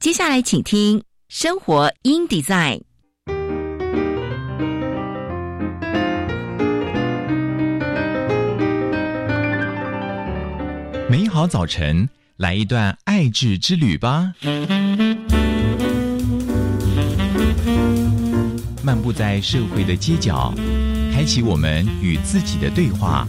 接下来，请听《生活 in Design》。美好早晨，来一段爱智之旅吧！漫步在社会的街角，开启我们与自己的对话。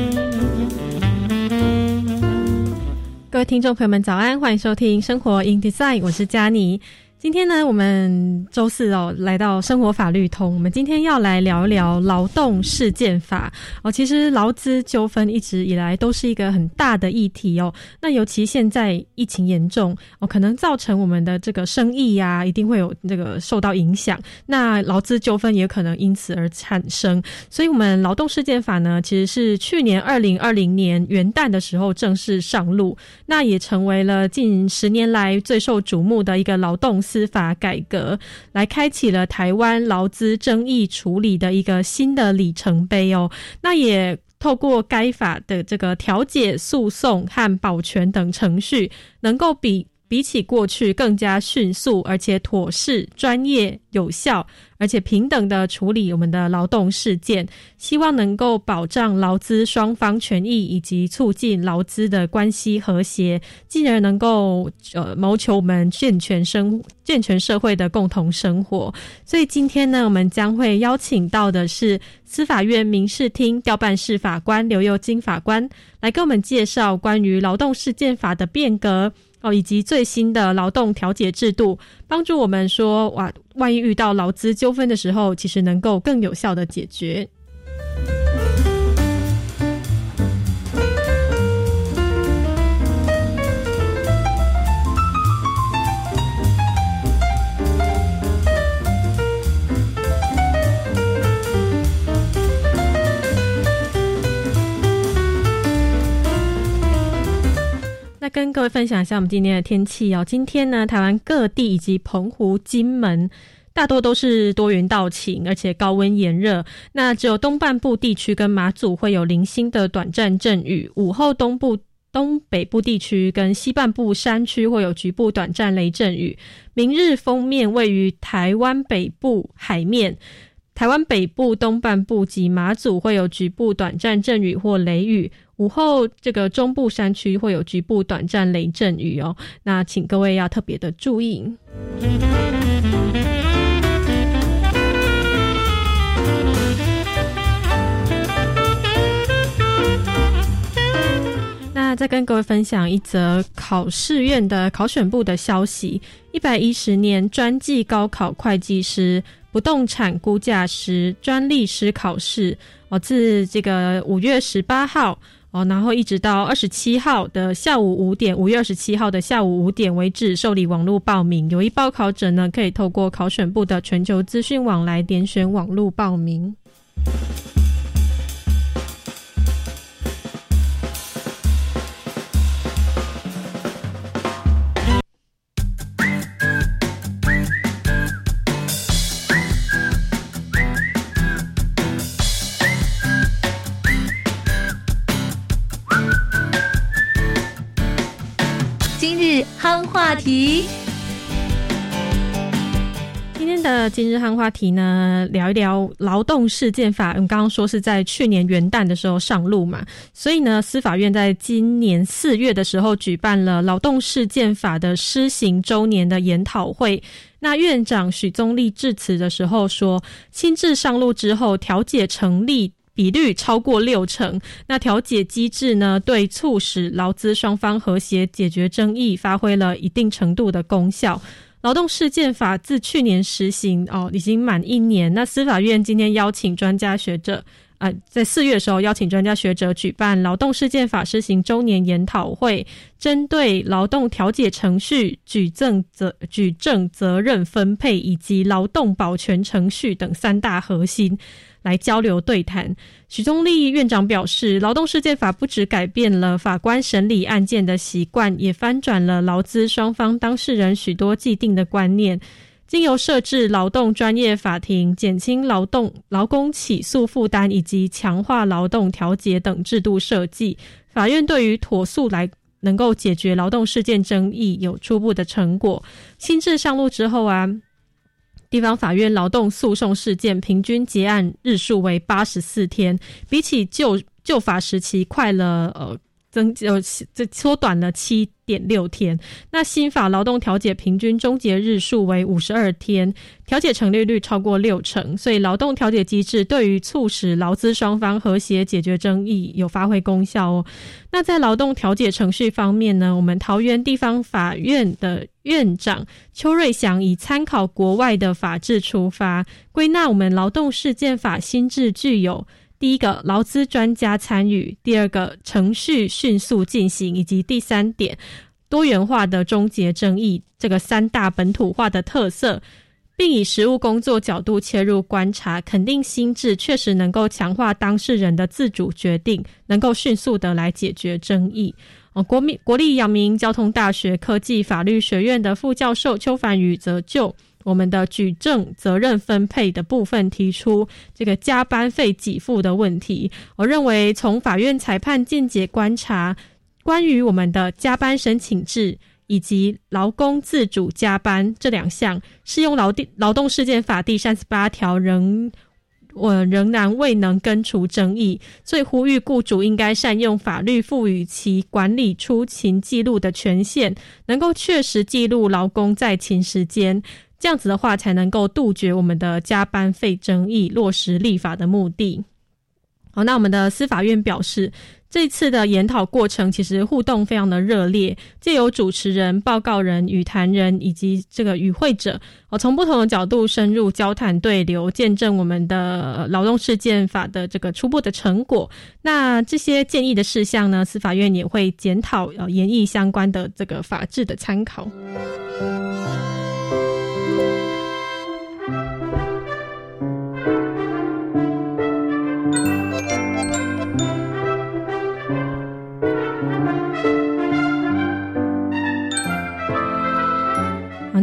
各位听众朋友们，早安！欢迎收听《生活 in Design》，我是佳妮。今天呢，我们周四哦，来到生活法律通。我们今天要来聊一聊劳动事件法哦。其实劳资纠纷一直以来都是一个很大的议题哦。那尤其现在疫情严重哦，可能造成我们的这个生意呀，一定会有这个受到影响。那劳资纠纷也可能因此而产生。所以，我们劳动事件法呢，其实是去年二零二零年元旦的时候正式上路，那也成为了近十年来最受瞩目的一个劳动。司法改革来开启了台湾劳资争议处理的一个新的里程碑哦。那也透过该法的这个调解、诉讼和保全等程序，能够比比起过去更加迅速，而且妥适、专业、有效。而且平等的处理我们的劳动事件，希望能够保障劳资双方权益，以及促进劳资的关系和谐，进而能够呃谋求我们健全生健全社会的共同生活。所以今天呢，我们将会邀请到的是司法院民事厅调办事法官刘佑金法官，来跟我们介绍关于劳动事件法的变革。哦，以及最新的劳动调解制度，帮助我们说，哇，万一遇到劳资纠纷的时候，其实能够更有效的解决。跟各位分享一下我们今天的天气哦。今天呢，台湾各地以及澎湖、金门大多都是多云到晴，而且高温炎热。那只有东半部地区跟马祖会有零星的短暂阵雨，午后东部、东北部地区跟西半部山区会有局部短暂雷阵雨。明日封面位于台湾北部海面。台湾北部、东半部及马祖会有局部短暂阵雨或雷雨，午后这个中部山区会有局部短暂雷阵雨哦。那请各位要特别的注意。那再跟各位分享一则考试院的考选部的消息：一百一十年专技高考会计师。不动产估价师专利师考试哦，自这个五月十八号哦，然后一直到二十七号的下午五点，五月二十七号的下午五点为止受理网络报名。有意报考者呢，可以透过考选部的全球资讯网来点选网络报名。夯话题，今天的今日夯话题呢，聊一聊劳动事件法。我们刚刚说是在去年元旦的时候上路嘛，所以呢，司法院在今年四月的时候举办了劳动事件法的施行周年的研讨会。那院长许宗立致辞的时候说，新制上路之后，调解成立。比率超过六成，那调解机制呢？对促使劳资双方和谐解决争议，发挥了一定程度的功效。劳动事件法自去年实行哦，已经满一年。那司法院今天邀请专家学者。啊，在四月的时候邀请专家学者举办劳动事件法施行周年研讨会，针对劳动调解程序、举证责举证责任分配以及劳动保全程序等三大核心来交流对谈。许宗立院长表示，劳动事件法不只改变了法官审理案件的习惯，也翻转了劳资双方当事人许多既定的观念。经由设置劳动专业法庭、减轻劳动劳工起诉负担以及强化劳动调解等制度设计，法院对于妥速来能够解决劳动事件争议有初步的成果。新制上路之后啊，地方法院劳动诉讼事件平均结案日数为八十四天，比起旧旧法时期快了呃。增呃这缩短了七点六天。那新法劳动调解平均终结日数为五十二天，调解成立率超过六成，所以劳动调解机制对于促使劳资双方和谐解决争议有发挥功效哦。那在劳动调解程序方面呢，我们桃园地方法院的院长邱瑞祥以参考国外的法制出发，归纳我们劳动事件法新制具有。第一个，劳资专家参与；第二个，程序迅速进行；以及第三点，多元化的终结争议。这个三大本土化的特色，并以实务工作角度切入观察，肯定心智确实能够强化当事人的自主决定，能够迅速的来解决争议。哦，国民国立阳明交通大学科技法律学院的副教授邱凡宇则就。我们的举证责任分配的部分提出这个加班费给付的问题，我认为从法院裁判见解观察，关于我们的加班申请制以及劳工自主加班这两项适用劳地劳动事件法第三十八条仍我仍然未能根除争议，所以呼吁雇主应该善用法律赋予其管理出勤记录的权限，能够确实记录劳工在勤时间。这样子的话，才能够杜绝我们的加班费争议，落实立法的目的。好，那我们的司法院表示，这次的研讨过程其实互动非常的热烈，借由主持人、报告人、与谈人以及这个与会者，哦，从不同的角度深入交谈对流，见证我们的劳动事件法的这个初步的成果。那这些建议的事项呢，司法院也会检讨呃研议相关的这个法制的参考。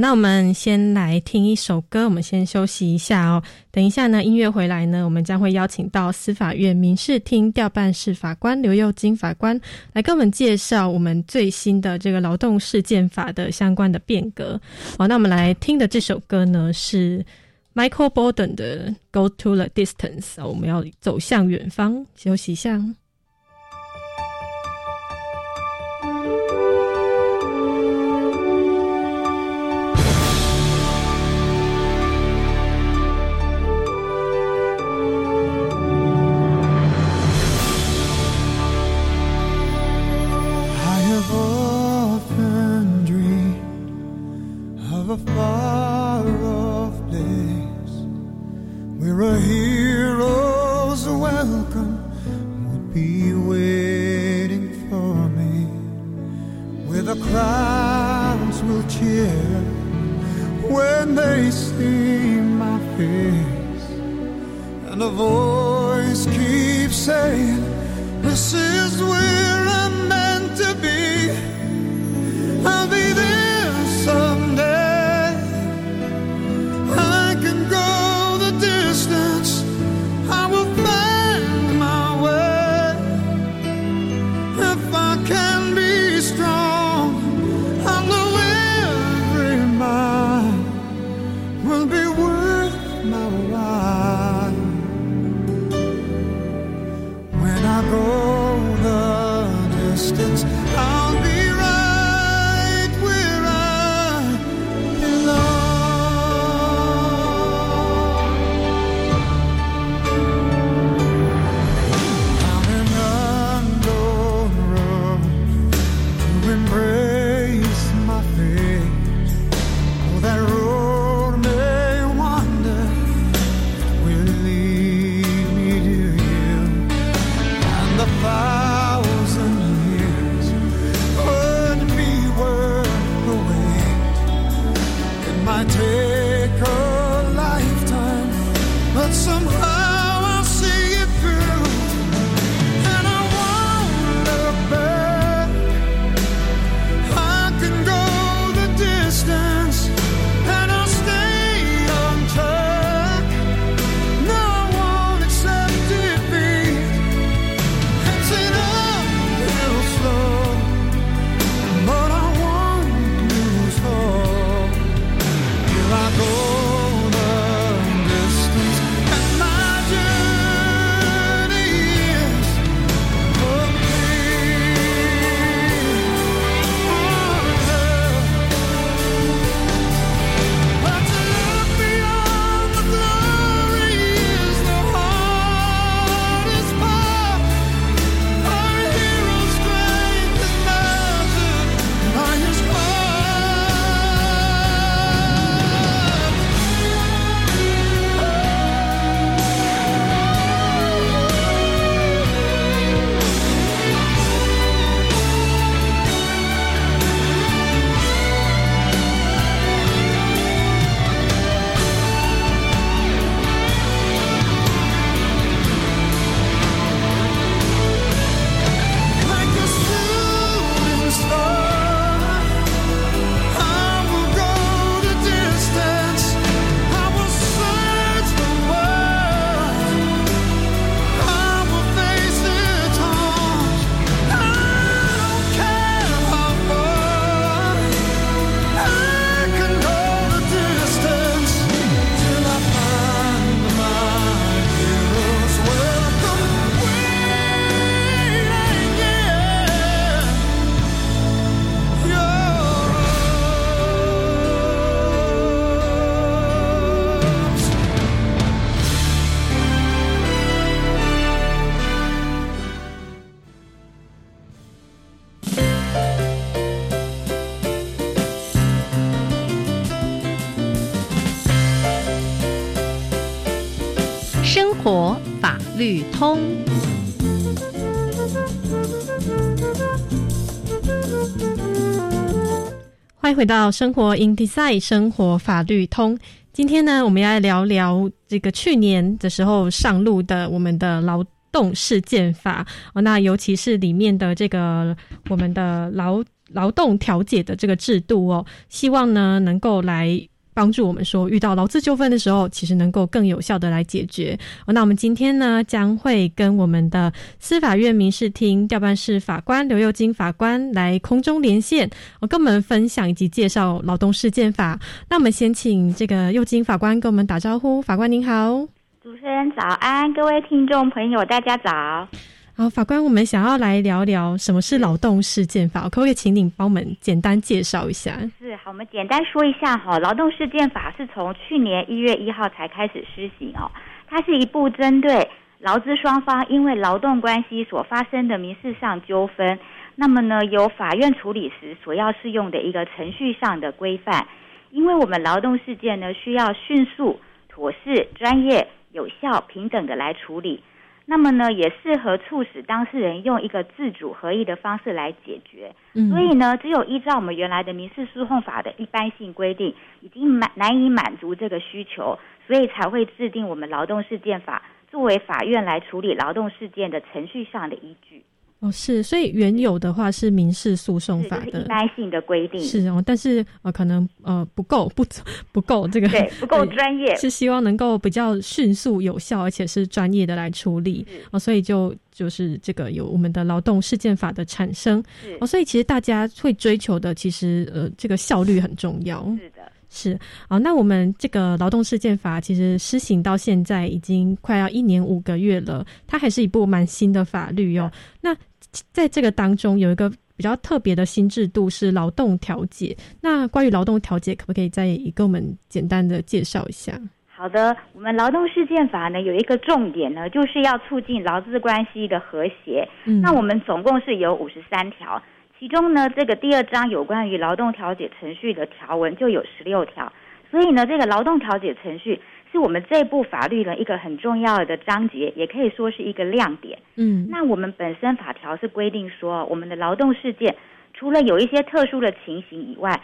那我们先来听一首歌，我们先休息一下哦。等一下呢，音乐回来呢，我们将会邀请到司法院民事厅调办室法官刘佑金法官来跟我们介绍我们最新的这个劳动事件法的相关的变革。好，那我们来听的这首歌呢是 Michael Borden 的《Go to the Distance》，我们要走向远方，休息一下。from would be waiting for me, where the crowds will cheer when they see my face, and a voice keeps saying, This is where. 律通，欢迎回到生活 in design 生活法律通。今天呢，我们要来聊聊这个去年的时候上路的我们的劳动事件法哦，那尤其是里面的这个我们的劳劳动调解的这个制度哦，希望呢能够来。帮助我们说，遇到劳资纠纷的时候，其实能够更有效的来解决。那我们今天呢，将会跟我们的司法院民事厅调办室法官刘佑金法官来空中连线，我跟我们分享以及介绍劳动事件法。那我们先请这个佑金法官跟我们打招呼。法官您好。主持人早安，各位听众朋友，大家早。好，法官，我们想要来聊聊什么是劳动事件法，可不可以请你帮我们简单介绍一下？是好，我们简单说一下哈，劳动事件法是从去年一月一号才开始施行哦，它是一部针对劳资双方因为劳动关系所发生的民事上纠纷，那么呢由法院处理时所要适用的一个程序上的规范。因为我们劳动事件呢需要迅速、妥适、专业、有效、平等的来处理。那么呢，也适合促使当事人用一个自主合意的方式来解决。嗯所以呢，只有依照我们原来的民事诉讼法的一般性规定，已经满难以满足这个需求，所以才会制定我们劳动事件法作为法院来处理劳动事件的程序上的依据。哦，是，所以原有的话是民事诉讼，法的一，般性的规定，是哦，但是呃，可能呃不够，不不够这个对不够专业。是希望能够比较迅速、有效，而且是专业的来处理哦，所以就就是这个有我们的劳动事件法的产生哦，所以其实大家会追求的，其实呃这个效率很重要。是的，是啊，那我们这个劳动事件法其实施行到现在已经快要一年五个月了，它还是一部蛮新的法律哦。那在这个当中有一个比较特别的新制度是劳动调解。那关于劳动调解，可不可以再给我们简单的介绍一下？好的，我们劳动事件法呢有一个重点呢，就是要促进劳资关系的和谐。嗯，那我们总共是有五十三条，其中呢，这个第二章有关于劳动调解程序的条文就有十六条，所以呢，这个劳动调解程序是我们这部法律的一个很重要的章节，也可以说是一个亮点。嗯那我们本身法条是规定说，我们的劳动事件除了有一些特殊的情形以外，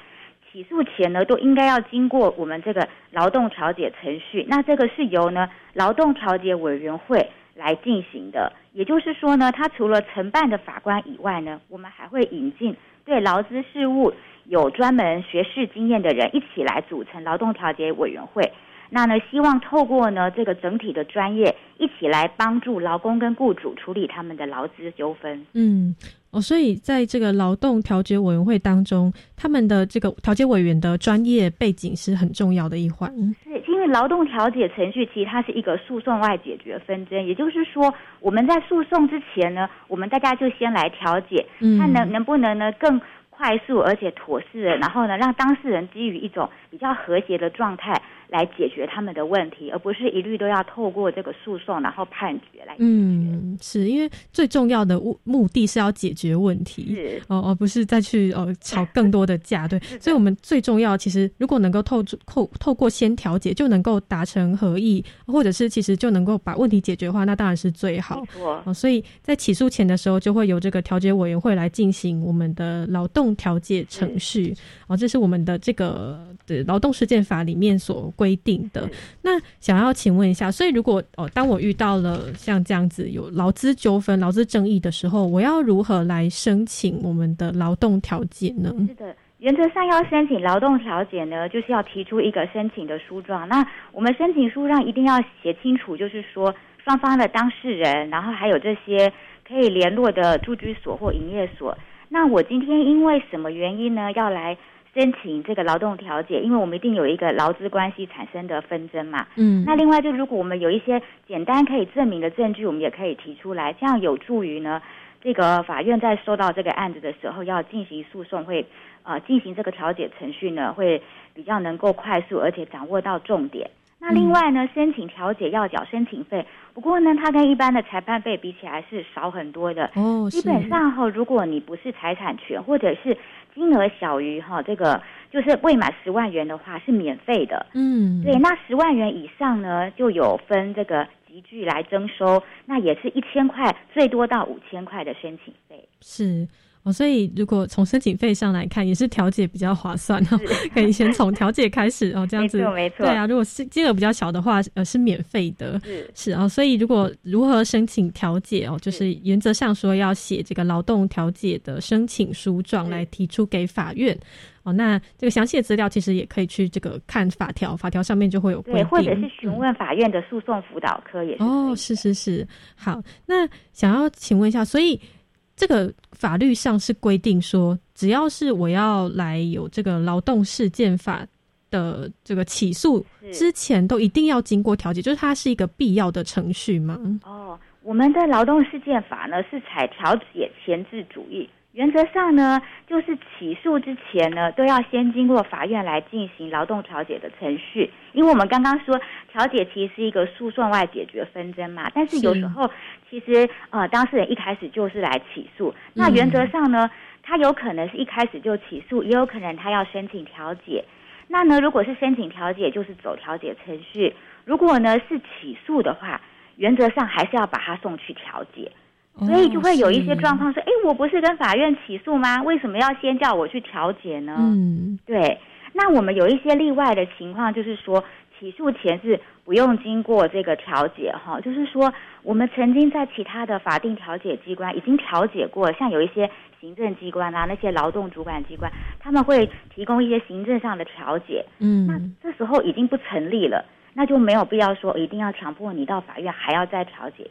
起诉前呢，都应该要经过我们这个劳动调解程序。那这个是由呢劳动调解委员会来进行的。也就是说呢，他除了承办的法官以外呢，我们还会引进对劳资事务有专门学识经验的人一起来组成劳动调解委员会。那呢，希望透过呢这个整体的专业，一起来帮助劳工跟雇主处理他们的劳资纠纷。嗯，哦，所以在这个劳动调解委员会当中，他们的这个调解委员的专业背景是很重要的一环。是因为劳动调解程序其实它是一个诉讼外解决纷争，也就是说我们在诉讼之前呢，我们大家就先来调解，嗯，看能能不能呢更快速而且妥适，然后呢让当事人基于一种比较和谐的状态来解决他们的问题，而不是一律都要透过这个诉讼然后判决来解决。嗯，是因为最重要的目目的是要解决问题。是哦，而不是再去呃吵更多的架，对，所以我们最重要，其实如果能够透透透过先调解，就能够达成合意，或者是其实就能够把问题解决的话，那当然是最好所以在起诉前的时候，就会由这个调解委员会来进行我们的劳动调解程序。哦，这是我们的这个的劳动事件法里面所规定的。那想要请问一下，所以如果哦，当我遇到了像这样子有劳资纠纷、劳资争议的时候，我要如何来申请我们的劳动调解呢？是的。原则上要申请劳动调解呢，就是要提出一个申请的书状。那我们申请书上一定要写清楚，就是说双方的当事人，然后还有这些可以联络的住居所或营业所。那我今天因为什么原因呢，要来申请这个劳动调解？因为我们一定有一个劳资关系产生的纷争嘛。嗯，那另外，就如果我们有一些简单可以证明的证据，我们也可以提出来，这样有助于呢，这个法院在收到这个案子的时候，要进行诉讼会，呃，进行这个调解程序呢，会比较能够快速，而且掌握到重点。那另外呢，申请调解要缴申请费，不过呢，它跟一般的裁判费比起来是少很多的。哦，基本上哈，如果你不是财产权，或者是金额小于哈这个就是未满十万元的话，是免费的。嗯，对，那十万元以上呢，就有分这个集聚来征收，那也是一千块，最多到五千块的申请费。是哦，所以如果从申请费上来看，也是调解比较划算哦，可以先从调解开始哦，这样子。没错没错。对啊，如果是金额比较小的话，呃，是免费的。是。是啊，所以如果如何申请调解哦，就是原则上说要写这个劳动调解的申请书状来提出给法院。哦。那这个详细的资料其实也可以去这个看法条，法条上面就会有规对，定，或者是询嗯。问法院的诉讼辅导科也是哦，是是是，好，那想要请问一下，所以这个法律上是规定说，只要是我要来有这个劳动事件法的这个起诉之前，都一定要经过调解，就是它是一个必要的程序吗？哦，我们的劳动事件法呢是采调解前置主义，原则上呢就是起诉之前呢都要先经过法院来进行劳动调解的程序，因为我们刚刚说调解其实是一个诉讼外解决纷争嘛，但是有时候其实呃当事人一开始就是来起诉，那原则上呢他有可能是一开始就起诉，也有可能他要申请调解。那呢，如果是申请调解，就是走调解程序；如果呢是起诉的话，原则上还是要把他送去调解。所以就会有一些状况说，哎，我不是跟法院起诉吗？为什么要先叫我去调解呢？嗯，对，那我们有一些例外的情况，就是说起诉前是不用经过这个调解哈，就是说我们曾经在其他的法定调解机关已经调解过，像有一些行政机关啊，那些劳动主管机关，他们会提供一些行政上的调解，嗯那嗯，这时候已经不成立了，那就没有必要说一定要强迫你到法院还要再调解。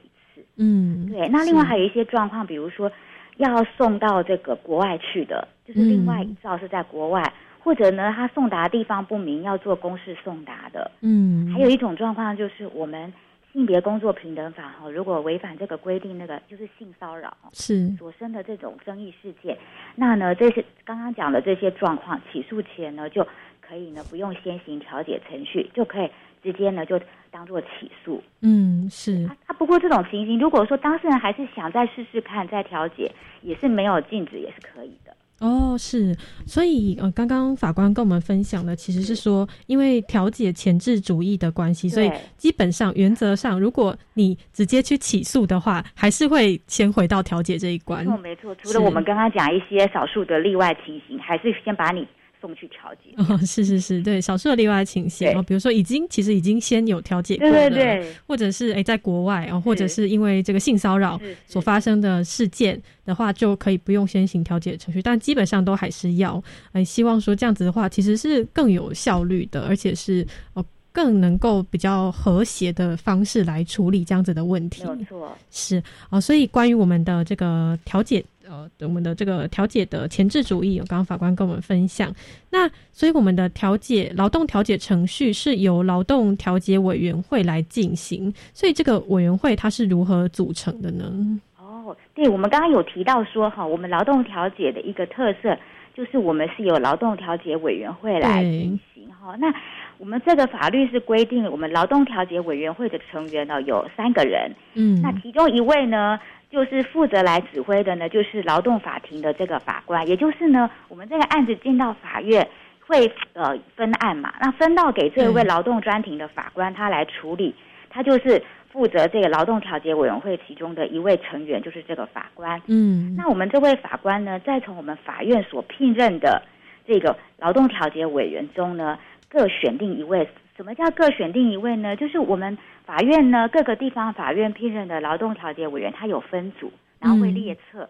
嗯，对，那另外是。还有一些状况，比如说要送到这个国外去的，就是另外嗯。一照是在国外，或者呢他送达地方不明，要做公示送达的。嗯，还有一种状况就是我们性别工作平等法哈，如果违反这个规定，那个就是性骚扰是。所生的这种争议事件，那呢这些刚刚讲的这些状况，起诉前呢就可以呢不用先行调解程序，就可以直接呢就当做起诉。嗯是啊，啊不过这种情形，如果说当事人还是想再试试看，再调解，也是没有禁止，也是可以的。哦，是，所以呃，刚刚法官跟我们分享的其实是说，因为调解前置主义的关系，所以基本上原则上，如果你直接去起诉的话，还是会先回到调解这一关没。错，没错。除了我们刚刚讲一些少数的例外情形，还是先把你送去调解。哦，是是是，对，少数的例外情形对哦，比如说已经其实已经先有调解过对了，对对，或者是诶在国外哦，或者是是因为这个性骚扰所发生的事件的话，就可以不用先行调解程序，但基本上都还是要。呃，希望说这样子的话，其实是更有效率的，而且是呃更能够比较和谐的方式来处理这样子的问题没。错。是哦，所以关于我们的这个调解，呃，我们的这个调解的前置主义，有刚刚法官跟我们分享。那所以我们的调解劳动调解程序是由劳动调解委员会来进行，所以这个委员会它是如何组成的呢？哦，对，我们刚刚有提到说哈，我们劳动调解的一个特色就是我们是由劳动调解委员会来进行哈。那我们这个法律是规定，我们劳动调解委员会的成员呢有三个人，嗯，那其中一位呢，就是负责来指挥的呢，就是劳动法庭的这个法官，也就是呢，我们这个案子进到法院会呃分案嘛，那分到给这位劳动专庭的法官他来处理，他就是负责这个劳动调解委员会其中的一位成员，就是这个法官。嗯，那我们这位法官呢，再从我们法院所聘任的这个劳动调解委员中呢，各选定一位。什么叫各选定一位呢？就是我们法院呢，各个地方法院聘任的劳动调解委员，他有分组，然后会嗯列册。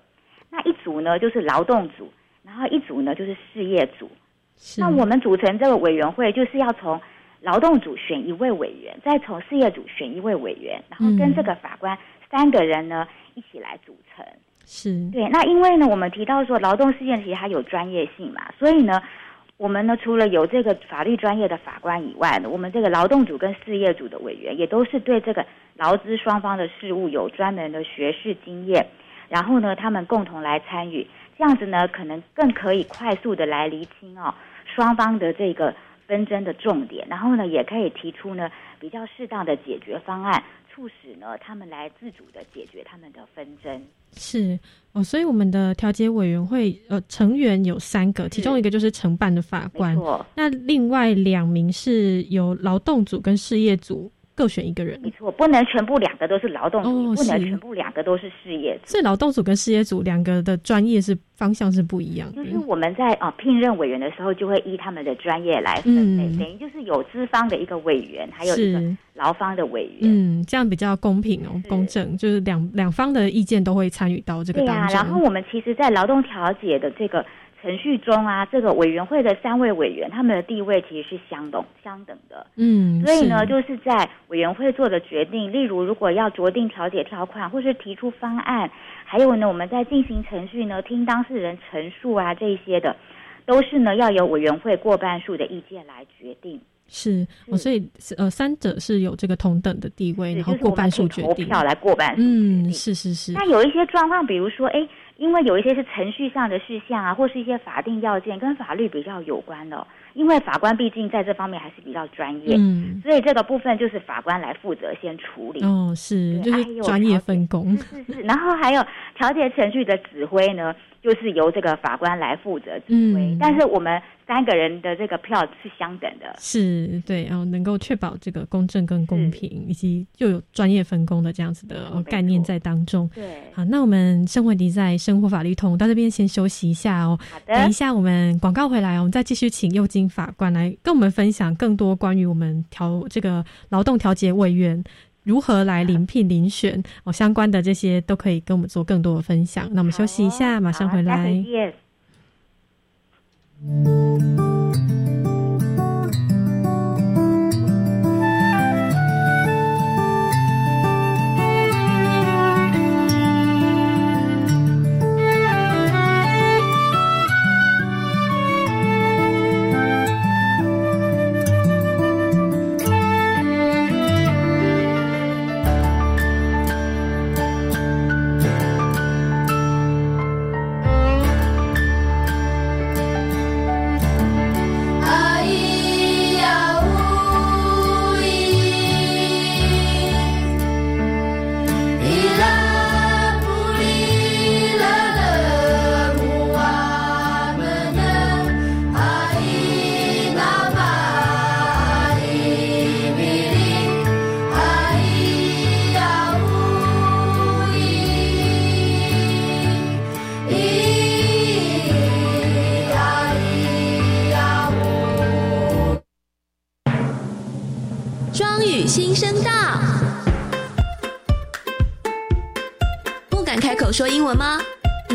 那一组呢就是劳动组，然后一组呢就是事业组。是那我们组成这个委员会，就是要从劳动组选一位委员，再从事业组选一位委员，然后跟嗯这个法官三个人呢一起来组成。是对，那因为呢，我们提到说劳动事件其实它有专业性嘛，所以呢，我们呢除了有这个法律专业的法官以外呢，我们这个劳动组跟事业组的委员也都是对这个劳资双方的事务有专门的学识经验，然后呢，他们共同来参与，这样子呢，可能更可以快速的来厘清哦双方的这个纷争的重点，然后呢，也可以提出呢比较适当的解决方案，促使呢他们来自主的解决他们的纷争。是哦，所以我们的调解委员会呃成员有三个，其中一个就是承办的法官，那另外两名是由劳动组跟事业组各选一个人没。错，不能全部两个都是劳动组，哦不能全部两个都是事业组。所以劳动组跟事业组两个的专业是方向是不一样的。就是我们在啊、聘任委员的时候，就会依他们的专业来分类，嗯等于就是有资方的一个委员，还有一个是劳方的委员。嗯，这样比较公平哦，公正，就是两两方的意见都会参与到这个当中。然后我们其实，在劳动调解的这个程序中啊，这个委员会的三位委员，他们的地位其实是相等相等的。嗯，所以呢，就是在委员会做的决定，例如如果要酌定调解条款，或是提出方案，还有呢，我们在进行程序呢，听当事人陈述啊这一些的，都是呢要由委员会过半数的意见来决定。是哦，所以呃，三者是有这个同等的地位，然后过半数决定。投票来过半数嗯，是是是，那有一些状况，比如说，哎，因为有一些是程序上的事项啊，或是一些法定要件跟法律比较有关的、因为法官毕竟在这方面还是比较专业，嗯，所以这个部分就是法官来负责先处理。哦，是就是专业分工。是是是，然后还有调解程序的指挥呢，就是由这个法官来负责指挥。嗯但是我们三个人的这个票是相等的。是对，然后能够确保这个公正跟公平，以及又有专业分工的这样子的概念在当中。对，好，那我们生活题在生活法律通到这边先休息一下哦。好的等一，下我们广告回来，我们再继续请右金法官来跟我们分享更多关于我们调这个劳动调解委员如何来临聘、遴选哦相关的这些都可以跟我们做更多的分享。那我们休息一下，马上回来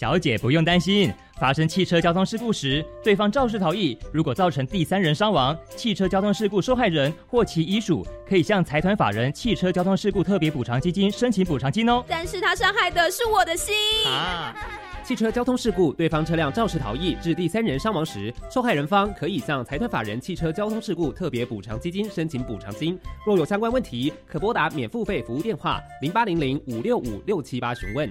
小姐不用担心，发生汽车交通事故时，对方肇事逃逸，如果造成第三人伤亡，汽车交通事故受害人或其遗属可以向财团法人汽车交通事故特别补偿基金申请补偿金哦。但是他伤害的是我的心啊！汽车交通事故，对方车辆肇事逃逸致第三人伤亡时，受害人方可以向财团法人汽车交通事故特别补偿基金申请补偿金。若有相关问题，可拨打免付费服务电话零八零零五六五六七八询问。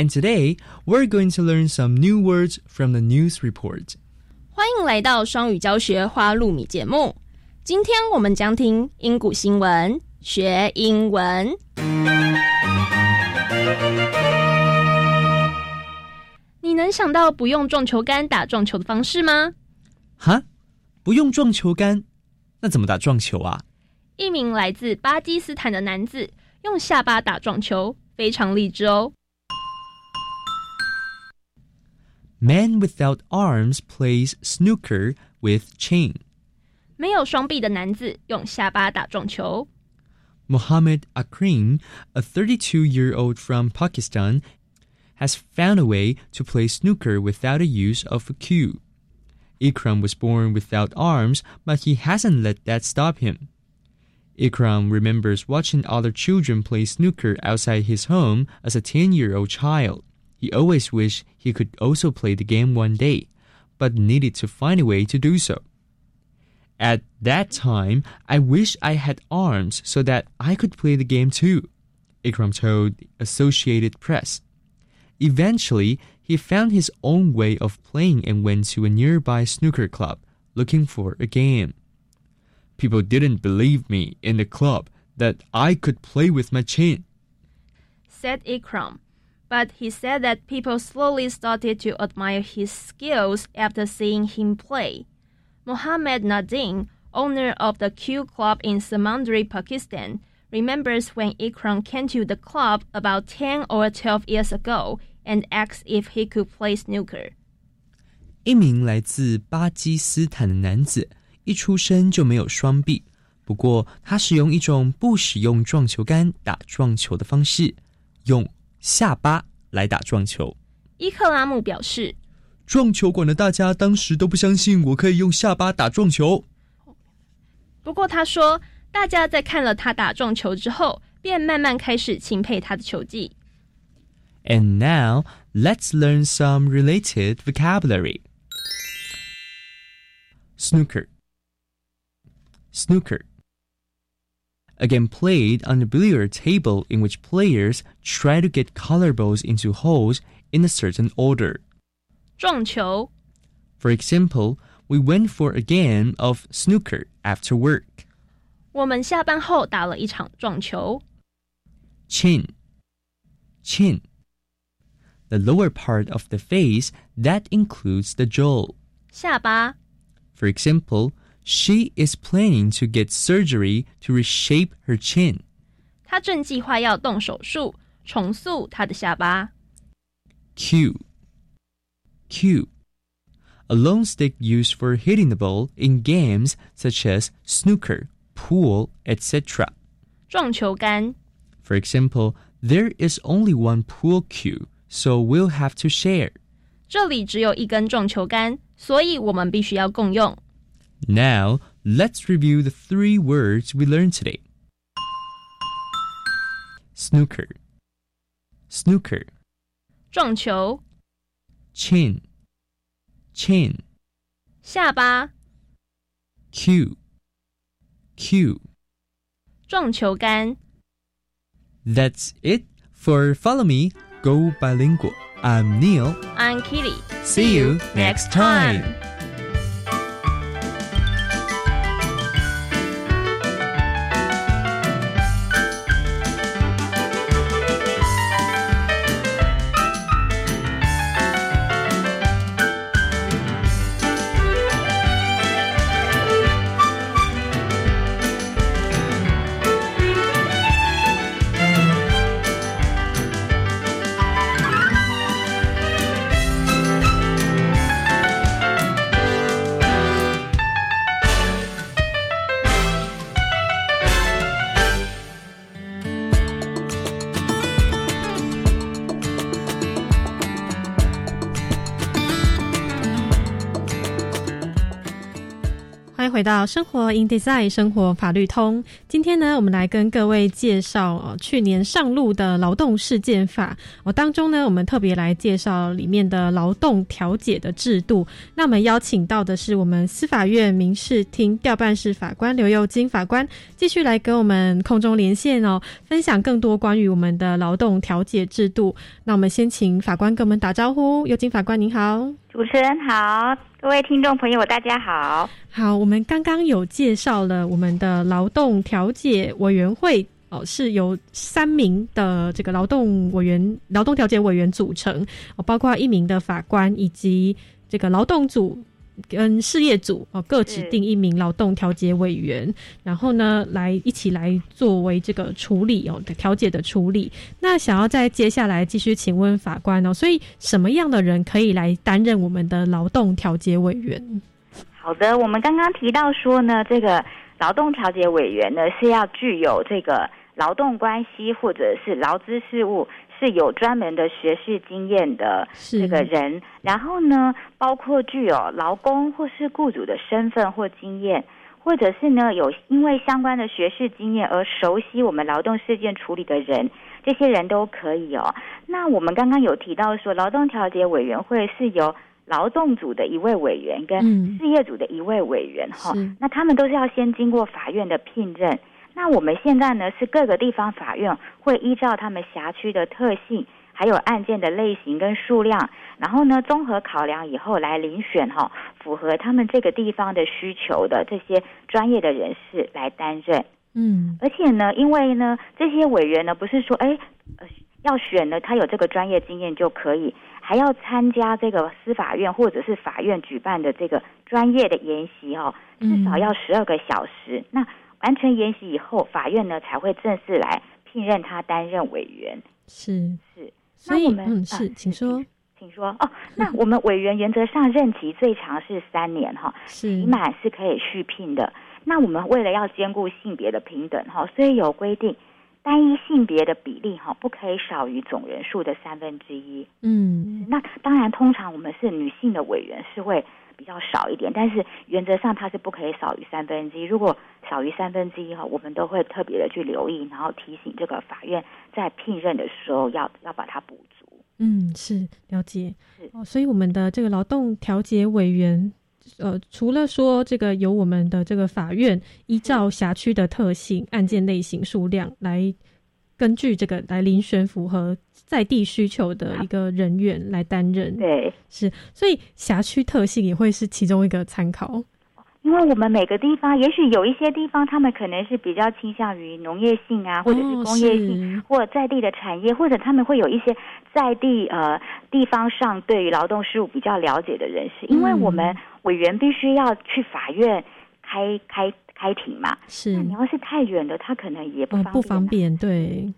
And today, we're going to learn some new words from the news report. 欢迎来到双语教学花露米节目。今天我们将听英古新闻，学英文。你能想到不用撞球杆打撞球的方式吗？哈，不用撞球杆，那怎么打撞球啊？一名来自巴基斯坦的男子用下巴打撞球，非常励志哦。Man without arms plays snooker with chain. 没有双臂的男子用下巴打撞球。 Mohammed Akrim, a 32 year old from Pakistan, has found a way to play snooker without a use of a cue. Ikram was born without arms, but he hasn't let that stop him. Ikram remembers watching other children play snooker outside his home as a 10 year old child. He always wished he could also play the game one day, but needed to find a way to do so. At that time, I wish I had arms so that I could play the game too, Ikram told the Associated Press. Eventually, he found his own way of playing and went to a nearby snooker club looking for a game. People didn't believe me in the club that I could play with my chin. said Ikram But he said that people slowly started to admire his skills after seeing him play. Mohammed Nadim, owner of the Q Club in Samandri, Pakistan, remembers when Ikram came to the club about 10 or 12 years ago and asked if he could play snooker. 一名来自巴基斯坦的男子，一出生就没有双臂，不过他使用一种不使用撞球杆打撞球的方式，用 下巴来打撞球。伊克拉姆表示，撞球馆的大家当时都不相信我可以用下巴打撞球。不过他说，大家在看了他打撞球之后，便慢慢开始钦佩他的球技。And now let's learn some related vocabulary. Snooker. Snooker. A game played on a billiard table in which players try to get color balls into holes in a certain order. 撞球、 For example, we went for a game of snooker after work. 我们下班后打了一场撞球。 Chin. Chin. The lower part of the face that includes the jaw. 下巴、 For example, she is planning to get surgery to reshape her chin. 他正计划要动手术重塑他的下巴。 Cue. Cue. A long stick used for hitting the ball in games such as snooker, pool, etc. 撞球杆、 For example, there is only one pool cue, so we'll have to share. 这里只有一根撞球杆，所以我们必须要共用。 Now, let's review the three words we learned today. Snooker. Snooker. 撞球、 Chin. Chin. 下巴、 Cue. Cue. 撞球杆。 That's it for Follow Me, Go Bilingual. I'm Neil. I'm Kitty. See you next time. 到生活 in design 生活法律通。今天呢，我们来跟各位介绍哦，去年上路的劳动事件法哦当中呢，我们特别来介绍里面的劳动调解的制度。那我们邀请到的是我们司法院民事厅调办室法官刘佑金法官，继续来跟我们空中连线哦，分享更多关于我们的劳动调解制度。那我们先请法官跟我们打招呼，佑金法官您好。主持人好，各位听众朋友大家好。好，我们刚刚有介绍了我们的劳动调解委员会哦，是由三名的这个劳动委员、劳动调解委员组成，哦，包括一名的法官以及这个劳动组。跟事业组哦各指定一名劳动调解委员，然后呢来一起来作为这个处理哦调解的处理。那想要在接下来继续请问法官哦，所以什么样的人可以来担任我们的劳动调解委员？好的，我们刚刚提到说呢，这个劳动调解委员呢是要具有这个劳动关系或者是劳资事务是有专门的学士经验的这个人，然后呢，包括具有劳工或是雇主的身份或经验，或者是呢有因为相关的学士经验而熟悉我们劳动事件处理的人，这些人都可以哦。那我们刚刚有提到说，劳动调解委员会是由劳动组的一位委员跟事业组的一位委员哈、那他们都是要先经过法院的聘任。那我们现在呢是各个地方法院会依照他们辖区的特性，还有案件的类型跟数量，然后呢综合考量以后来遴选哈、符合他们这个地方的需求的这些专业的人士来担任。嗯，而且呢，因为呢这些委员呢不是说哎呃要选呢他有这个专业经验就可以，还要参加这个司法院或者是法院举办的这个专业的研习哦，至少要十二个小时。那完成研习以后，法院呢才会正式来聘任他担任委员。是是，所以那我们嗯是，请说。请说哦。那我们委员原则上任期最长是三年哈，是期满是可以续聘的。那我们为了要兼顾性别的平等哈，所以有规定，单一性别的比例哈不可以少于总人数的三分之一。嗯，那当然，通常我们是女性的委员是会比较少一点，但是原则上它是不可以少于三分之一。如果少于三分之一哈，我们都会特别的去留意，然后提醒这个法院在聘任的时候要要把它补足。嗯，是了解。哦，所以我们的这个劳动调解委员呃，除了说这个由我们的这个法院依照辖区的特性、案件类型、数量来根据这个来遴选符合在地需求的一个人员来担任。对，是，所以辖区特性也会是其中一个参考。因为我们每个地方，也许有一些地方，他们可能是比较倾向于农业性啊，或者是工业性，是或者在地的产业，或者他们会有一些在地呃地方上对于劳动事务比较了解的人士。因为我们委员必须要去法院开开开庭嘛，是。那你要是太远的，他可能也不呃方便、不方便，对，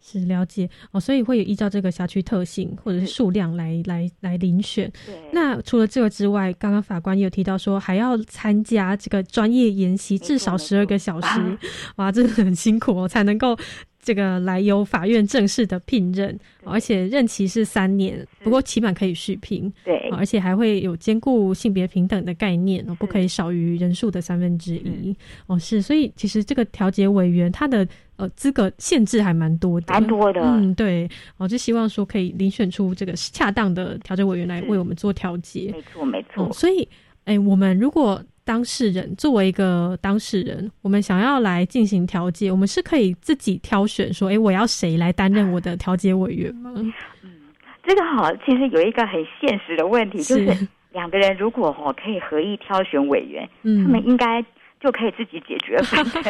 是了解。哦，所以会有依照这个辖区特性或者是数量来来来遴选。对，那除了这个之外，刚刚法官也有提到说，还要参加这个专业研习至少十二个小时，哇，真的很辛苦哦，才能够这个来由法院正式的聘任，而且任期是三年，不过期满可以续聘。对。哦而且还会有兼顾性别平等的概念哦，不可以少于人数的三分之一哦，是，所以其实这个调解委员他的呃资格限制还蛮多的，蛮多的。嗯，对，哦，就希望说可以遴选出这个恰当的调解委员来为我们做调解，没错没错。哦，所以，哎，我们如果当事人作为一个当事人，我们想要来进行调解，我们是可以自己挑选说，哎，我要谁来担任我的调解委员吗？这个好，其实有一个很现实的问题，就是是两个人如果哦可以合意挑选委员，嗯他们应该就可以自己解决纷争。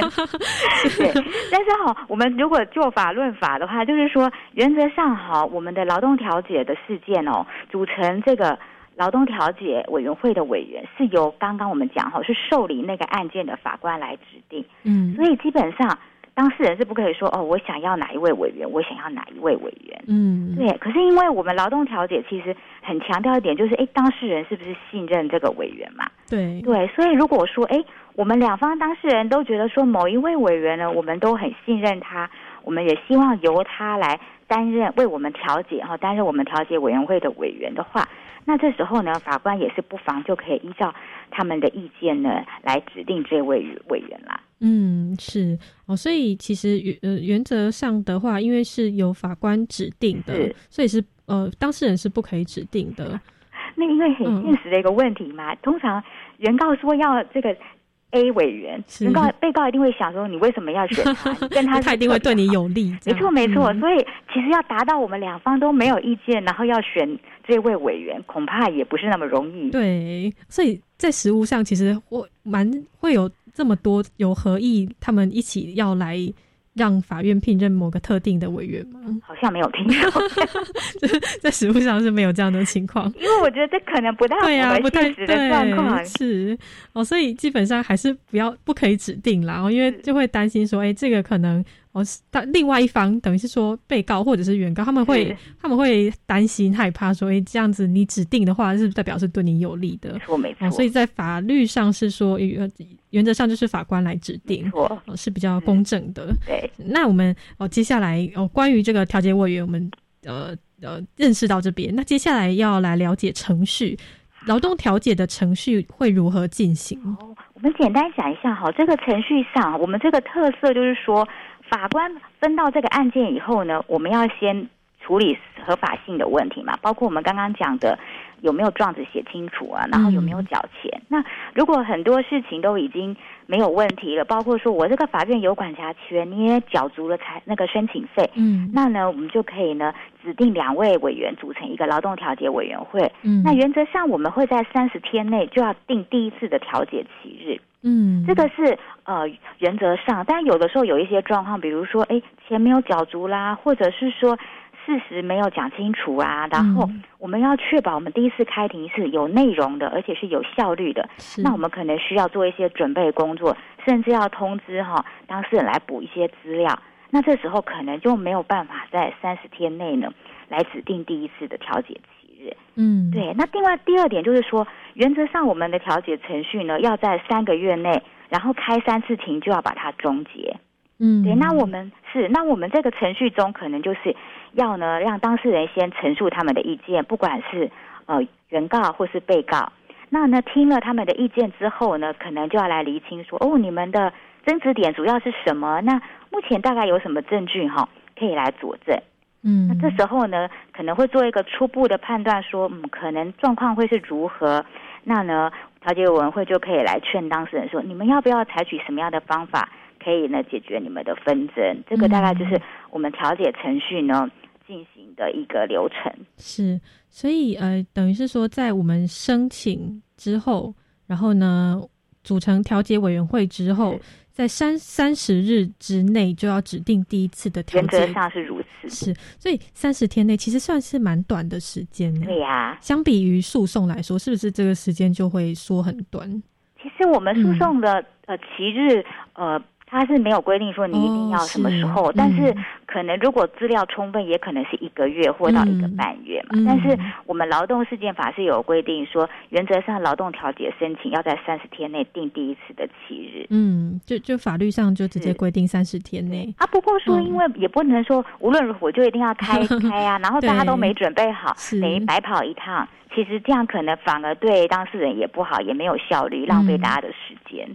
对，但是哈、我们如果就法论法的话，就是说原则上哈、我们的劳动调解的事件哦，组成这个。劳动调解委员会的委员是由刚刚我们讲哈，是受理那个案件的法官来指定。嗯所以基本上当事人是不可以说哦，我想要哪一位委员，我想要哪一位委员。嗯，对，可是因为我们劳动调解其实很强调一点，就是哎，当事人是不是信任这个委员嘛？对对，所以如果说哎，我们两方当事人都觉得说某一位委员呢，我们都很信任他，我们也希望由他来担任为我们调解哈，担任我们调解委员会的委员的话，那这时候呢，法官也是不妨就可以依照他们的意见呢来指定这位委员啦。嗯，是哦，所以其实原呃原则上的话，因为是由法官指定的，所以是呃当事人是不可以指定的。那因为很嗯现实的一个问题嘛，通常原告说要这个 A 委员，是原告被告一定会想说，你为什么要选他？你跟他 他一定会对你有利。这没样错没错，嗯所以其实要达到我们两方都没有意见，然后要选这位委员，恐怕也不是那么容易。对，所以在实务上，其实我蛮会有这么多有合意，他们一起要来让法院聘任某个特定的委员吗？好像没有听到，在实务上是没有这样的情况。因为我觉得这可能不太符对呀、合不太现实的状况对，。是哦，所以基本上还是不要不可以指定啦，哦因为就会担心说，哎，这个可能哦，是但另外一方等于是说被告或者是原告，他们会他们会担心害怕说，哎，这样子你指定的话，是不是代表是对你有利的？没错没错哦，所以在法律上是说，原原则上就是法官来指定，没错哦，是比较公正的。对，那我们哦，接下来哦，关于这个调解委员，我们呃呃认识到这边，那接下来要来了解程序，劳动调解的程序会如何进行？我们简单讲一下哈，这个程序上，我们这个特色就是说，法官分到这个案件以后呢，我们要先处理合法性的问题嘛，包括我们刚刚讲的有没有状子写清楚啊，然后有没有缴钱。那如果很多事情都已经没有问题了，包括说我这个法院有管辖权，你也缴足了财那个申请费，嗯那呢，我们就可以呢指定两位委员组成一个劳动调解委员会。嗯那原则上我们会在三十天内就要定第一次的调解期日。嗯，这个是呃原则上，但有的时候有一些状况，比如说哎钱没有缴足啦，或者是说事实没有讲清楚啊，然后嗯我们要确保我们第一次开庭是有内容的，而且是有效率的。那我们可能需要做一些准备工作，甚至要通知哈、当事人来补一些资料。那这时候可能就没有办法在三十天内呢来指定第一次的调解期日。嗯，对，那另外第二点就是说，原则上我们的调解程序呢，要在三个月内，然后开三次庭就要把它终结。嗯，对，那我们是，那我们这个程序中可能就是要呢，让当事人先陈述他们的意见，不管是呃原告或是被告。那呢，听了他们的意见之后呢，可能就要来厘清说，哦，你们的争执点主要是什么？那目前大概有什么证据哈，可以来佐证？嗯，那这时候呢，可能会做一个初步的判断，说，嗯，可能状况会是如何。那呢，调解委员会就可以来劝当事人说，你们要不要采取什么样的方法，可以呢解决你们的纷争？这个大概就是我们调解程序呢进行的一个流程。是，所以呃，等于是说，在我们申请之后，然后呢，组成调解委员会之后，在三三十日之内就要指定第一次的调原解，则上是如此。是，所以三十天内其实算是蛮短的时间。对呀、相比于诉讼来说，是不是这个时间就会缩很短？其实我们诉讼的、呃期日呃。它是没有规定说你一定要什么时候，哦是但是嗯可能如果资料充分，也可能是一个月或到一个半月嘛。嗯但是我们劳动事件法是有规定说，原则上劳动调解申请要在三十天内定第一次的期日。嗯，就就法律上就直接规定三十天内。啊，不过说，嗯因为也不能说无论如何我就一定要开 开啊，然后大家都没准备好，是等于白跑一趟。其实这样可能反而对当事人也不好，也没有效率，浪费嗯大家的时间。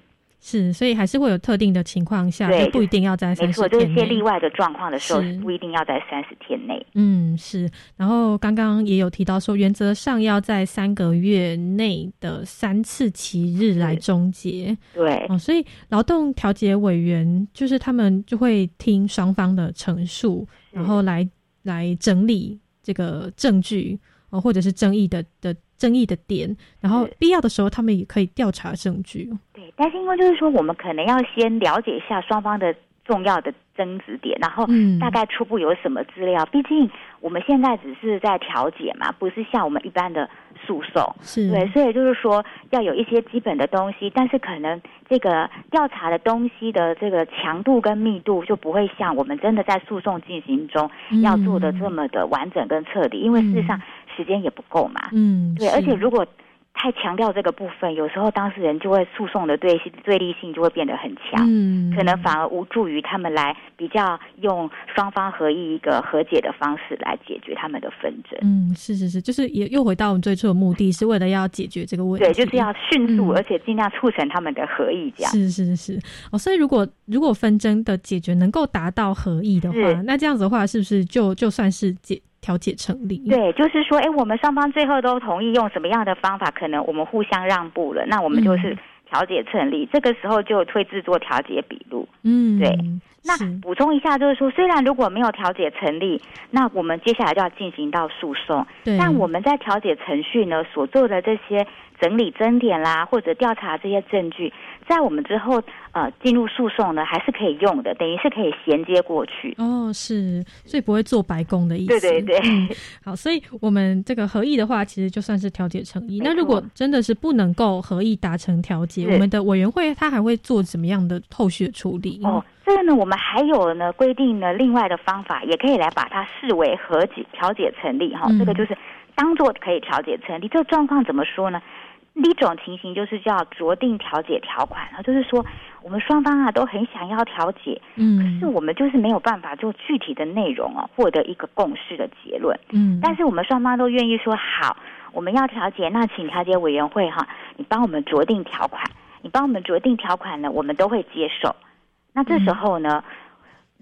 是，所以还是会有特定的情况下，对就不一定要在三没错，就是。一些例外的状况的时候，不一定要在三十天内。嗯，是。然后刚刚也有提到说，原则上要在三个月内的三次期日来终结。对，哦，所以劳动调解委员就是他们就会听双方的陈述，然后来来整理这个证据，哦，或者是争议的的争议的点，然后必要的时候他们也可以调查证据。对，但是因为就是说，我们可能要先了解一下双方的重要的争执点，然后嗯大概初步有什么资料。毕竟我们现在只是在调解嘛，不是像我们一般的诉讼。是对，所以就是说要有一些基本的东西，但是可能这个调查的东西的这个强度跟密度就不会像我们真的在诉讼进行中嗯要做的这么的完整跟彻底，因为事实上时间也不够嘛。嗯，对，而且如果太强调这个部分，有时候当事人就会诉讼的对对立性就会变得很强，嗯可能反而无助于他们来比较用双方合意一个和解的方式来解决他们的纷争。嗯，是是是，就是也又回到我们最初的目的，是为了要解决这个问题。对，就是要迅速，嗯而且尽量促成他们的合意，这样。是是是哦，所以如果如果纷争的解决能够达到合意的话，那这样子的话，是不是就就算是解调解成立？对，就是说，哎，我们双方最后都同意用什么样的方法，可能我们互相让步了，那我们就是嗯调解成立。这个时候就会制作调解笔录。嗯，对那补充一下，就是说，虽然如果没有调解成立，那我们接下来就要进行到诉讼。对但我们在调解程序呢所做的这些整理争点啦，或者调查这些证据，在我们之后呃进入诉讼呢，还是可以用的，等于是可以衔接过去。哦，是，所以不会做白工的意思。对对对嗯好，所以我们这个合议的话，其实就算是调解成议。那如果真的是不能够合议达成调解，我们的委员会它还会做怎么样的后续的处理？哦，这个呢，我们还有呢规定呢另外的方法，也可以来把它视为和解调解成立哈、嗯这个就是当做可以调解成立。这个状况怎么说呢？一种情形就是叫酌定调解条款，啊，就是说我们双方啊都很想要调解，嗯，可是我们就是没有办法就具体的内容啊获得一个共识的结论。嗯，但是我们双方都愿意说好，我们要调解，那请调解委员会哈，你帮我们酌定条款，你帮我们酌定条款呢，我们都会接受。那这时候呢，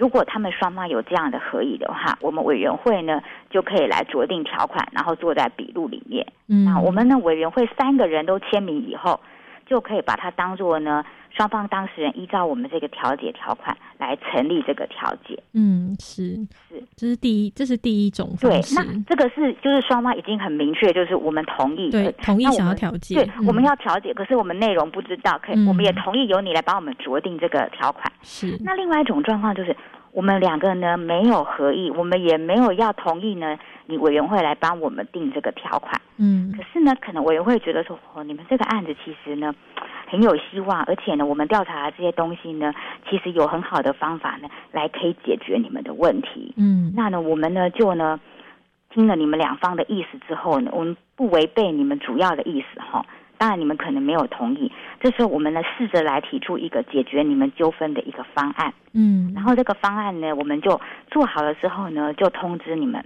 如果他们双方有这样的合意的话，我们委员会呢就可以来酌定条款，然后做在笔录里面。嗯，那我们呢委员会三个人都签名以后，就可以把它当做呢双方当事人依照我们这个调解条款来成立这个调解。嗯是是，这是第一，这是第一种对方，式。那这个是就是双方已经很明确，就是我们同意，对呃同意想要那我们调解对，嗯我们要调解，可是我们内容不知道，可以，嗯我们也同意由你来帮我们酌定这个条款。是，那另外一种状况就是，我们两个呢没有合意，我们也没有要同意呢，你委员会来帮我们定这个条款。嗯可是呢，可能委员会觉得说，哦，你们这个案子其实呢很有希望，而且呢，我们调查的这些东西呢，其实有很好的方法呢，来可以解决你们的问题。嗯那呢，我们呢就呢听了你们两方的意思之后呢，我们不违背你们主要的意思哈。当然，你们可能没有同意，这时候我们呢试着来提出一个解决你们纠纷的一个方案。嗯，然后这个方案呢，我们就做好了之后呢，就通知你们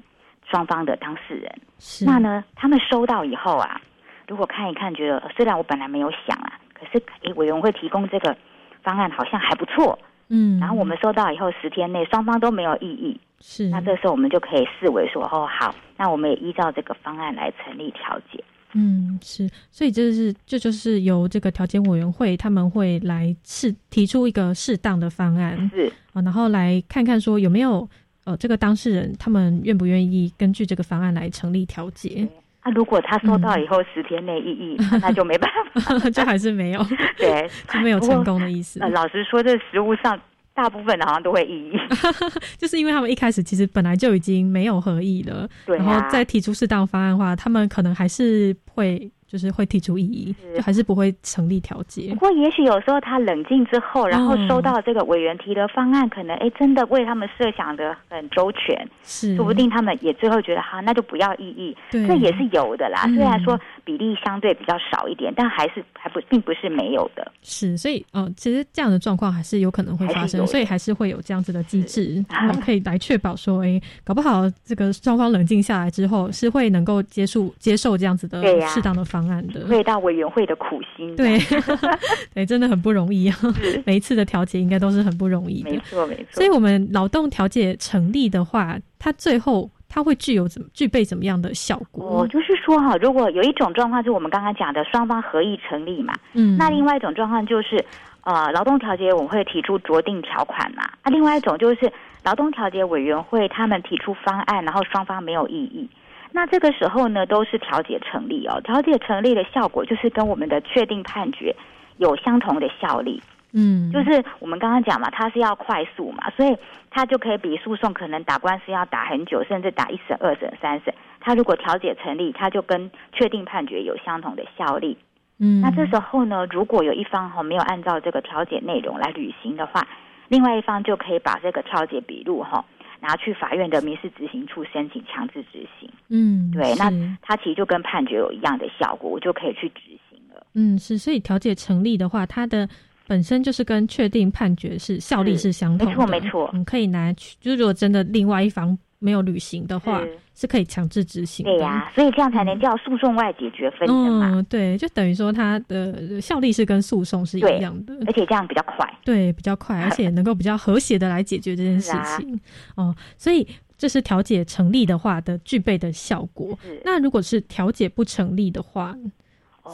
双方的当事人。是那呢，他们收到以后啊，如果看一看，觉得呃虽然我本来没有想啊，可是诶，委员会提供这个方案好像还不错。嗯，然后我们收到以后，十天内双方都没有异议，是那这时候我们就可以视为说，哦，好，那我们也依照这个方案来成立调解。嗯，是，所以这是这就是由这个调解委员会他们会来适提出一个适当的方案，是。啊，然后来看看说有没有呃这个当事人他们愿不愿意根据这个方案来成立调解，啊，如果他收到以后十天内异议，那就没办法，就还是没有，对，就没有成功的意思。呃，老实说，这实物上大部分的好像都会异议，就是因为他们一开始其实本来就已经没有合意了，对啊然后再提出适当方案的话，他们可能还是会就是会提出异议，就还是不会成立调解。不。过也许有时候他冷静之后，然后嗯收到这个委员提的方案，可能哎真的为他们设想的很周全，是。说不定他们也最后觉得哈，那就不要异议，对。这也是有的啦。嗯虽然说比例相对比较少一点，但还是还不并不是没有的。是，所以呃，其实这样的状况还是有可能会发生，所以还是会有这样子的机制，呃可以来确保说，哎，搞不好这个双方冷静下来之后，是会能够接受接受这样子的适当的方案的。会到委员会的苦心，对，对，真的很不容易啊！每一次的调解应该都是很不容易的。没错没错。所以，我们劳动调解成立的话，它最后它会具有怎么具备怎么样的效果？哦，就是说哈，如果有一种状况是我们刚刚讲的双方合意成立嘛，嗯那另外一种状况就是，呃，劳动调解委员会提出酌定条款嘛，那另外一种就是劳动调解委员会他们提出方案，然后双方没有异议。那这个时候呢，都是调解成立哦。调解成立的效果就是跟我们的确定判决有相同的效力。嗯，就是我们刚刚讲嘛，它是要快速嘛，所以它就可以比诉讼可能打官司要打很久，甚至打一审、二审、三审。它如果调解成立，它就跟确定判决有相同的效力。嗯，那这时候呢，如果有一方哈没有按照这个调解内容来履行的话，另外一方就可以把这个调解笔录哈拿去法院的民事执行处申请强制执行。嗯，对，那它其实就跟判决有一样的效果，我就可以去执行了。嗯是，所以调解成立的话，它的本身就是跟确定判决是效力是相同的，没错没错你，可以拿去，就如果真的另外一方没有履行的话，是是可以强制执行的。对呀、所以这样才能叫诉讼外解决纷争嘛。嗯，对，就等于说它的效力是跟诉讼是一对样的，而且这样比较快。对，比较快，而且能够比较和谐的来解决这件事情。哦，所以这是调解成立的话的具备的效果。那如果是调解不成立的话，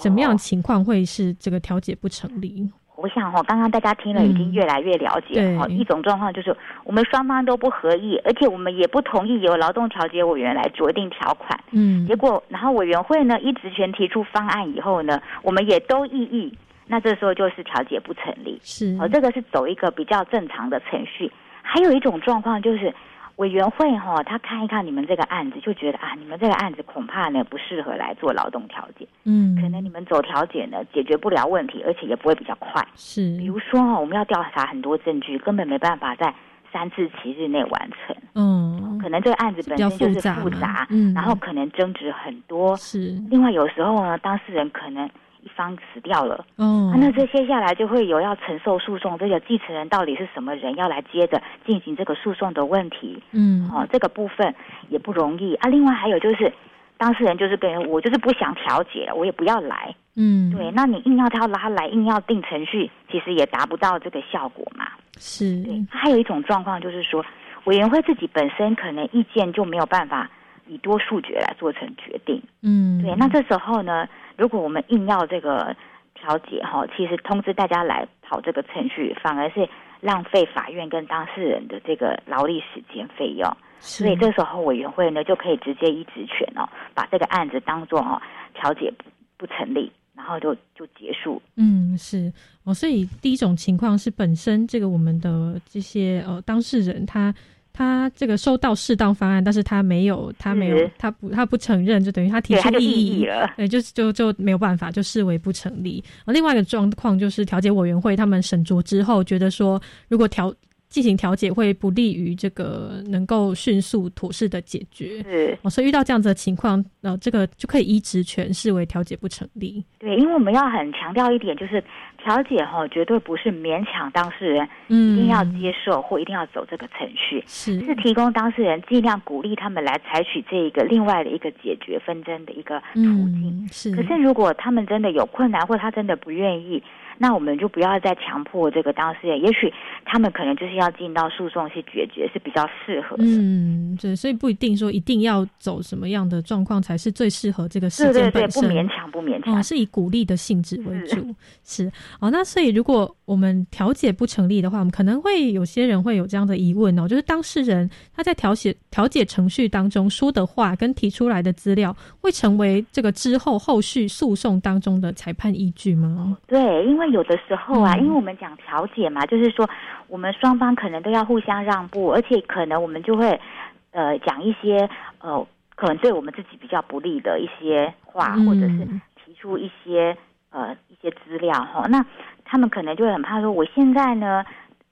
什么样的情况会是这个调解不成立？我想哦，刚刚大家听了已经越来越了解对哦。一种状况就是我们双方都不合意，而且我们也不同意由劳动调解委员来酌定条款。嗯结果，然后委员会呢依职权提出方案以后呢，我们也都异议，那这时候就是调解不成立。是哦，这个是走一个比较正常的程序。还有一种状况就是。委员会哈、他看一看你们这个案子，就觉得啊，你们这个案子恐怕呢不适合来做劳动调解，嗯，可能你们走调解呢解决不了问题，而且也不会比较快。是，比如说哦，我们要调查很多证据，根本没办法在三至七日内完成。嗯，可能这个案子本身就是复杂，复杂嗯然后可能争执很多。是，另外有时候呢，当事人可能一方死掉了，嗯啊，那这接下来就会有要承受诉讼，这个继承人到底是什么人，要来接着进行这个诉讼的问题。嗯，哦，这个部分也不容易啊。另外还有就是，当事人就是跟我就是不想调解了，我也不要来。嗯，对，那你硬要他拉来，硬要定程序，其实也达不到这个效果嘛。是，对，还有一种状况就是说，委员会自己本身可能意见就没有办法以多数决来做成决定。嗯，对，那这时候呢，如果我们硬要这个调解哈，其实通知大家来跑这个程序，反而是浪费法院跟当事人的这个劳力时间费用。所以这时候委员会呢就可以直接依职权哦，把这个案子当做哦调解不不成立，然后就就结束。嗯，是哦，所以第一种情况是本身这个我们的这些呃当事人他。他这个收到适当方案，但是他没有，他没有，他不，他不承认，就等于他提出异议。议了。对，就就就没有办法，就视为不成立。而另外一个状况就是调解委员会他们审酌之后，觉得说如果调进行调解会不利于这个能够迅速妥适的解决，是哦，所以遇到这样子的情况，呃，这个就可以依职权视为调解不成立。对，因为我们要很强调一点，就是调解哈、绝对不是勉强当事人嗯一定要接受或一定要走这个程序，是是提供当事人尽量鼓励他们来采取这一个另外的一个解决纷争的一个途径。嗯，是，可是如果他们真的有困难，或他真的不愿意，那我们就不要再强迫这个当事人，也许他们可能就是要进到诉讼去解决是比较适合的。嗯，对，所以不一定说一定要走什么样的状况才是最适合这个事对对对，件本身。不勉强，不勉强。哦，是以鼓励的性质为主，是哦。那所以如果我们调解不成立的话，我们可能会有些人会有这样的疑问哦，就是当事人他在调解调解程序当中说的话跟提出来的资料，会成为这个之后后续诉讼当中的裁判依据吗？对，因为有的时候啊，嗯因为我们讲调解嘛，就是说我们双方可能都要互相让步，而且可能我们就会呃讲一些呃可能对我们自己比较不利的一些话，嗯或者是提出一些呃一些资料哈。那他们可能就会很怕说，我现在呢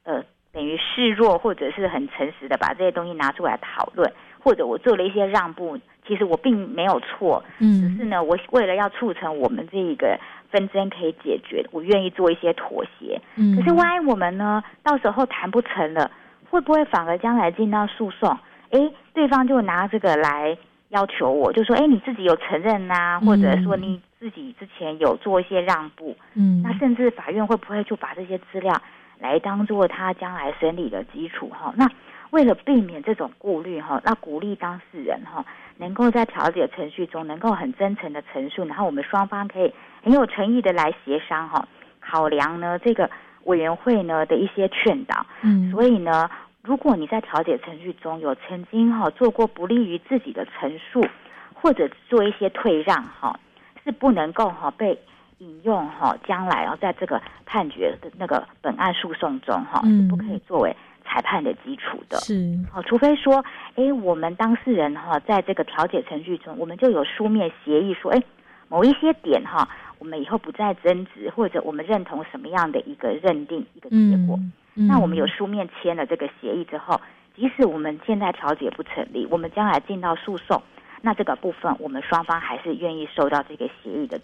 呃等于示弱，或者是很诚实的把这些东西拿出来讨论，或者我做了一些让步，其实我并没有错，嗯只是呢，我为了要促成我们这一个纷争可以解决，我愿意做一些妥协。嗯可是万一我们呢，到时候谈不成了，会不会反而将来进到诉讼？诶，对方就拿这个来要求我，就说，诶，你自己有承认呐、或者说你自己之前有做一些让步，嗯那甚至法院会不会就把这些资料来当做他将来审理的基础？哈，那为了避免这种顾虑哈，那鼓励当事人哈，能够在调解程序中能够很真诚的陈述，然后我们双方可以很有诚意的来协商哈，考量呢这个委员会呢的一些劝导。嗯所以呢，如果你在调解程序中有曾经哈做过不利于自己的陈述，或者做一些退让哈，是不能够哈被引用哈将来啊在这个判决的那个本案诉讼中哈不可以作为裁判的基础的。是好，除非说，哎，我们当事人哈，在这个调解程序中，我们就有书面协议说，哎，某一些点哈，我们以后不再争执，或者我们认同什么样的一个认定一个结果。嗯那我们有书面签了这个协议之后，即使我们现在调解不成立，我们将来进到诉讼，那这个部分我们双方还是愿意受到这个协议的。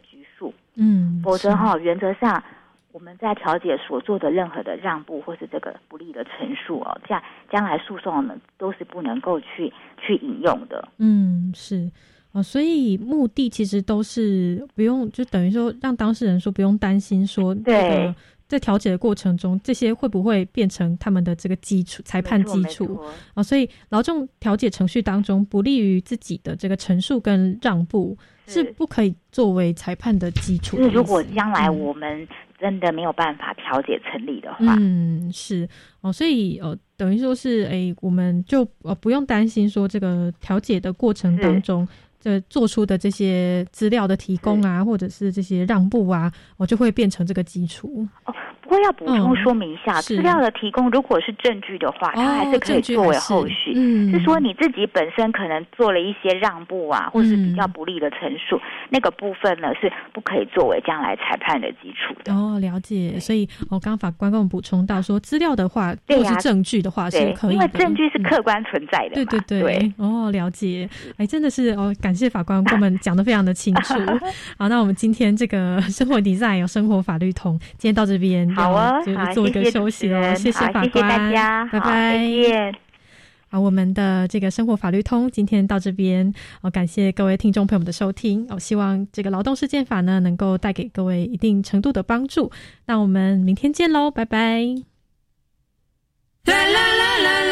嗯，否则哈，原则上我们在调解所做的任何的让步或是这个不利的陈述哦，这样将来诉讼呢都是不能够去去引用的。嗯，是。哦，所以目的其实都是不用，就等于说让当事人说不用担心说，这对。个在调解的过程中，这些会不会变成他们的这个基础裁判基础啊？所以劳动调解程序当中不利于自己的这个陈述跟让步是不可以作为裁判的基础的。就是如果将来我们真的没有办法调解成立的话，嗯，是哦，所以呃，等于说是诶，我们就呃不用担心说这个调解的过程当中。这做出的这些资料的提供啊，或者是这些让步啊，我、就会变成这个基础。哦不过要补充嗯说明一下，是资料的提供如果是证据的话，它还是可以作为后续。嗯，是说你自己本身可能做了一些让步啊，或是比较不利的陈述，那个部分呢是不可以作为将来裁判的基础的。哦，了解。所以，我、哦、刚刚法官跟我补充到说，资料的话，如果是证据的话是对，可以的，因为证据是客观存在的对嘛。对对，哦，了解。哎，真的是哦，感谢法官跟我们讲的非常的清楚。好，那我们今天这个生活 design 有生活法律通，今天到这边好啊就做一个谢谢休息哦，谢谢法官，好谢谢大家拜拜，好我们的这个生活法律通今天到这边，哦，感谢各位听众朋友们的收听，哦，希望这个劳动事件法呢能够带给各位一定程度的帮助。那我们明天见喽，拜拜。啦啦啦啦啦。